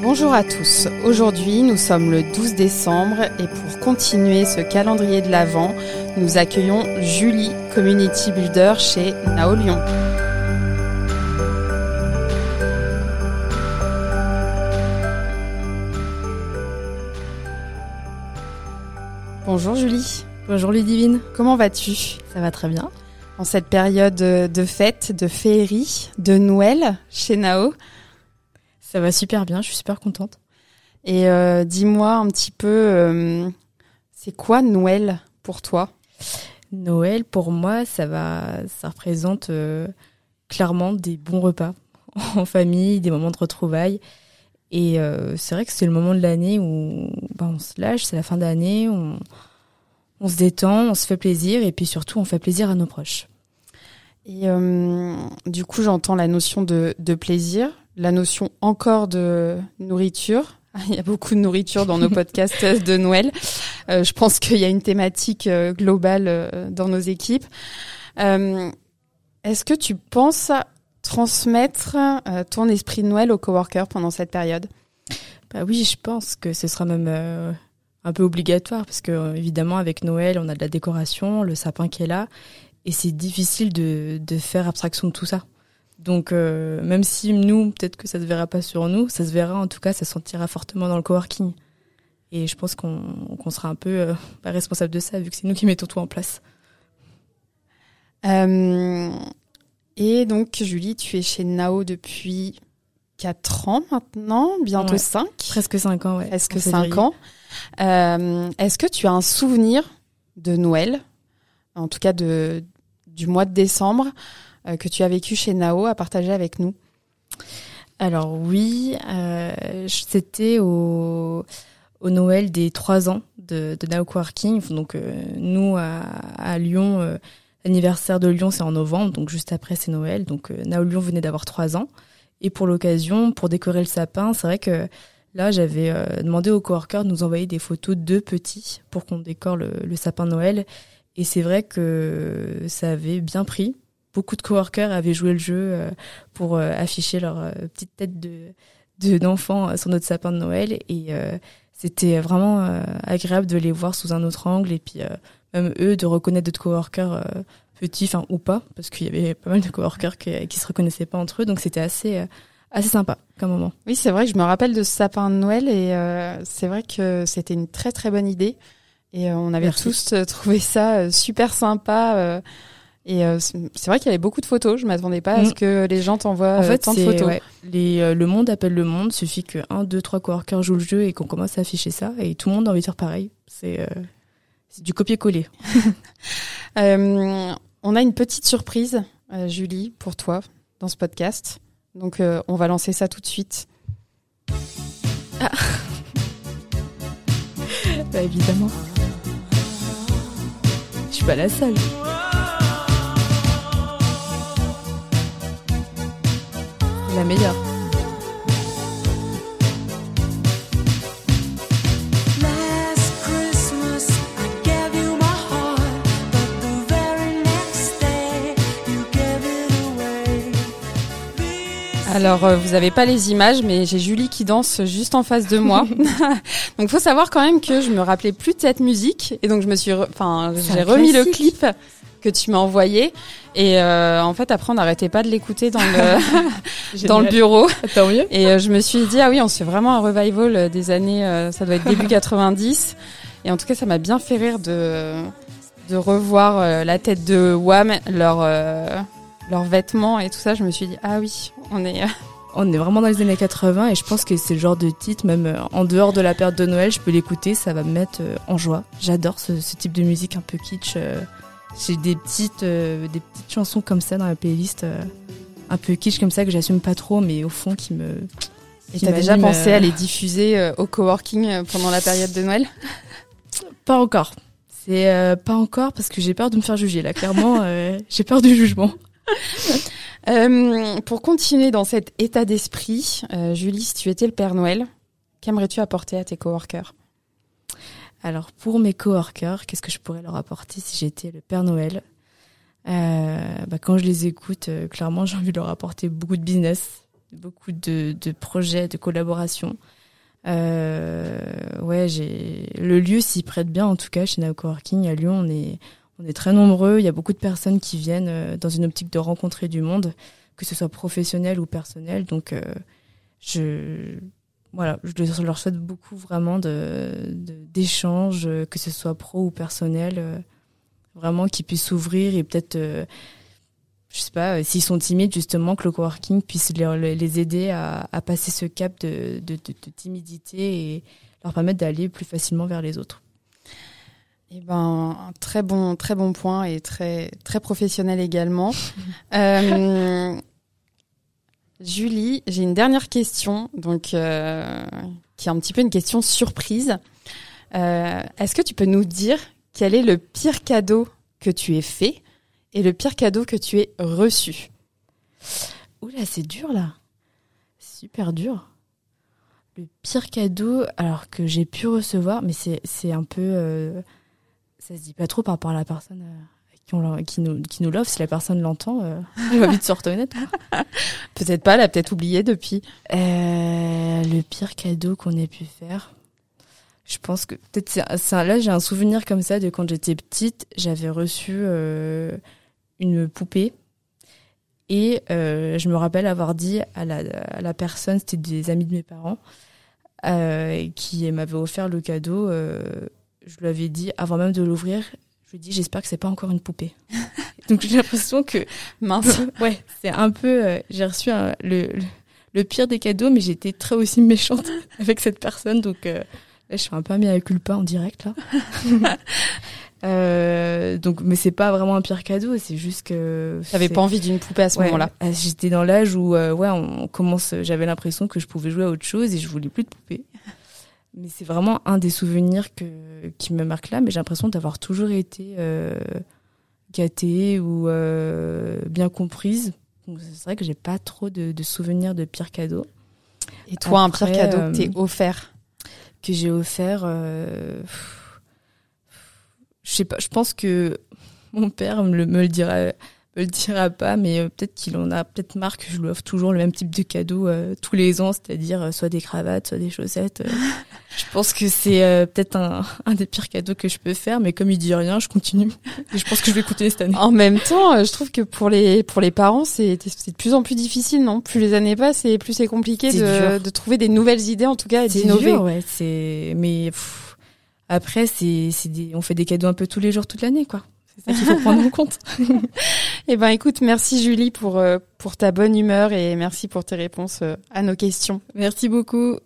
Bonjour à tous. Aujourd'hui, nous sommes le 12 décembre et pour continuer ce calendrier de l'Avent, nous accueillons Julie, Community Builder chez Nao Lyon. Bonjour Julie. Bonjour Ludivine. Comment vas-tu? Ça va très bien. En cette période de fête, de féerie, de Noël chez Nao Ça va super bien, je suis super contente. Et euh, dis-moi un petit peu, euh, c'est quoi Noël pour toi? Noël pour moi, ça va, ça représente euh, clairement des bons repas en famille, des moments de retrouvailles. Et c'est vrai que c'est le moment de l'année où bah, on se lâche, c'est la fin d'année, on, on se détend, on se fait plaisir et puis surtout on fait plaisir à nos proches. Et euh, du coup, j'entends la notion de, de, plaisir, la notion encore de nourriture. Il y a beaucoup de nourriture dans nos podcasts de Noël. Euh, je pense qu'il y a une thématique euh, globale euh, dans nos équipes. Est-ce que tu penses transmettre ton esprit de Noël aux coworkers pendant cette période? Bah oui, je pense que ce sera même un peu obligatoire parce que évidemment avec Noël on a de la décoration, le sapin qui est là et c'est difficile de, faire abstraction de tout ça. Donc euh, même si nous peut-être que ça se verra pas sur nous, ça se verra en tout cas, ça se sentira fortement dans le coworking. Et je pense qu'on qu sera un peu euh, pas responsable de ça vu que c'est nous qui mettons tout en place. Euh, et donc Julie, tu es chez Nao depuis 4 ans maintenant, bientôt Ouais. 5. Presque 5 ans, ouais. Presque en 5 février. ans. Euh, Est-ce que tu as un souvenir de Noël, en tout cas de, du mois de décembre, que tu as vécu chez Nao à partager avec nous Alors oui, euh, c'était au, Noël des trois ans de, Now Coworking. Donc euh, nous à, Lyon, euh, l'anniversaire de Lyon c'est en novembre, donc juste après c'est Noël. Donc euh, Now Lyon venait d'avoir trois ans. Et pour l'occasion, pour décorer le sapin, c'est vrai que là j'avais euh, demandé aux coworkers de nous envoyer des photos de petits pour qu'on décore le, le sapin Noël. Et c'est vrai que ça avait bien pris. Beaucoup de coworkers avaient joué le jeu euh, pour euh, afficher leur euh, petite tête de de- d'enfants euh, sur notre sapin de Noël et c'était vraiment agréable de les voir sous un autre angle et puis même eux de reconnaître d'autres coworkers petits enfin ou pas parce qu'il y avait pas mal de coworkers qui, qui se reconnaissaient pas entre eux donc c'était assez assez sympa comme moment. Oui, c'est vrai que je me rappelle de ce sapin de Noël et euh, c'est vrai que c'était une très très bonne idée. Et euh, on avait Merci. tous trouvé ça euh, super sympa. Et euh, c'est vrai qu'il y avait beaucoup de photos. Je m'attendais pas à ce Mm. que les gens t'envoient en euh, fait, tant de photos. ouais, les euh, le monde appelle le monde, suffit que un deux trois coworkers jouent le jeu et qu'on commence à afficher ça et tout le monde a envie de faire pareil. C'est euh, du copier-coller. On a une petite surprise, Julie, pour toi dans ce podcast. Donc on va lancer ça tout de suite. Bah évidemment. Je suis pas la seule. It away. Alors euh, vous avez pas les images, mais j'ai Julie qui danse juste en face de moi. donc faut savoir quand même que je me rappelais plus de cette musique et donc je me suis, re- enfin j'ai remis le clip que tu m'as envoyé et euh, en fait après on n'arrêtait pas de l'écouter dans le dans le bureau. Tant mieux. Et euh, je me suis dit, ah oui, on se fait vraiment un revival euh, des années, euh, ça doit être début 90. Et en tout cas, ça m'a bien fait rire de, de revoir la tête de Wham, leurs leurs vêtements et tout ça. Je me suis dit, ah oui, on est. On est vraiment dans les années 80 et je pense que c'est le genre de titre, même en dehors de la période de Noël, je peux l'écouter, ça va me mettre en joie. J'adore ce, ce type de musique un peu kitsch. Euh. J'ai des petites, euh, des petites chansons comme ça dans la playlist, euh, un peu kitsch comme ça que j'assume pas trop, mais au fond qui me. Et t'as déjà m'anime, pensé euh, à les diffuser euh, au coworking euh, pendant la période de Noël? Pas encore. C'est euh, pas encore parce que j'ai peur de me faire juger là. Clairement, euh, j'ai peur du jugement. Euh, Pour continuer dans cet état d'esprit, euh, Julie, si tu étais le Père Noël, qu'aimerais-tu apporter à tes coworkers? Alors pour mes coworkers, qu'est-ce que je pourrais leur apporter si j'étais le Père Noël? Euh, bah, Quand je les écoute, euh, clairement j'ai envie de leur apporter beaucoup de business, beaucoup de, de projets, de collaborations. Euh, ouais, j'ai le lieu s'y prête bien en tout cas chez Now Coworking à Lyon. On est on est très nombreux. Il y a beaucoup de personnes qui viennent euh, dans une optique de rencontrer du monde, que ce soit professionnel ou personnel. Donc euh, je voilà, je leur souhaite beaucoup vraiment de de- d'échanges, euh, que ce soit pro ou personnel, euh, vraiment qu'ils puissent s'ouvrir et peut-être euh, je sais pas, euh, s'ils sont timides, justement, que le coworking puisse les, les aider à, à passer ce cap de, de, de- de timidité et leur permettre d'aller plus facilement vers les autres. Eh ben, un très bon, très bon point et très, très professionnel également. Euh, Julie, j'ai une dernière question, donc euh, qui est un petit peu une question surprise. Euh, Est-ce que tu peux nous dire quel est le pire cadeau que tu aies fait et le pire cadeau que tu aies reçu? Oula, c'est dur là. Super dur. Le pire cadeau, alors que j'ai pu recevoir, mais c'est un peu. euh, ça se dit pas trop par rapport à la personne euh, qui, nous, qui nous l'offre. Si la personne l'entend, euh, elle va vite se reconnaître. Peut-être pas, elle a peut-être oublié depuis. Euh, le pire cadeau qu'on ait pu faire. Je pense que peut-être là j'ai un souvenir comme ça de quand j'étais petite, j'avais reçu euh, une poupée et euh, je me rappelle avoir dit à la, à la personne, c'était des amis de mes parents, qui m'avaient offert le cadeau. je lui avais dit avant même de l'ouvrir, je lui dit j'espère que c'est pas encore une poupée. Donc j'ai l'impression que Mince. ouais, c'est un peu. euh, j'ai reçu un- le, le, le pire des cadeaux, mais j'étais très aussi méchante avec cette personne, donc euh, là, je suis un peu à culpa en direct là. Euh, donc, mais c'est pas vraiment un pire cadeau, c'est juste que. T'avais pas envie d'une poupée à ce Ouais, moment-là. J'étais dans l'âge où, ouais, on commence. J'avais l'impression que je pouvais jouer à autre chose et je voulais plus de poupée. Mais c'est vraiment un des souvenirs que qui me marque là. Mais j'ai l'impression d'avoir toujours été euh, gâtée ou euh, bien comprise. C'est vrai que j'ai pas trop de, de souvenirs de pire cadeau Et toi, un pire cadeau euh, que t'es offert? que j'ai offert. euh, Je sais pas. Je pense que mon père me le, me le dira me le dira pas, mais euh, peut-être qu'il en a peut-être marre que je lui offre toujours le même type de cadeau euh, tous les ans, c'est-à-dire euh, soit des cravates, soit des chaussettes. euh. je pense que c'est euh, peut-être un, un des pires cadeaux que je peux faire, mais comme il dit rien, je continue. Et je pense que je vais continuer cette année. En même temps, je trouve que pour les pour les parents, c'est c'est de plus en plus difficile, non? Plus les années passent et plus c'est compliqué C'est de, de trouver des nouvelles idées, en tout cas, et C'est d'innover. dur, ouais. C'est mais pff, après c'est c'est des on fait des cadeaux un peu tous les jours toute l'année quoi. C'est ça qu'il faut prendre en compte. Eh ben, écoute, merci Julie pour euh, pour ta bonne humeur et merci pour tes réponses euh, à nos questions. Merci beaucoup.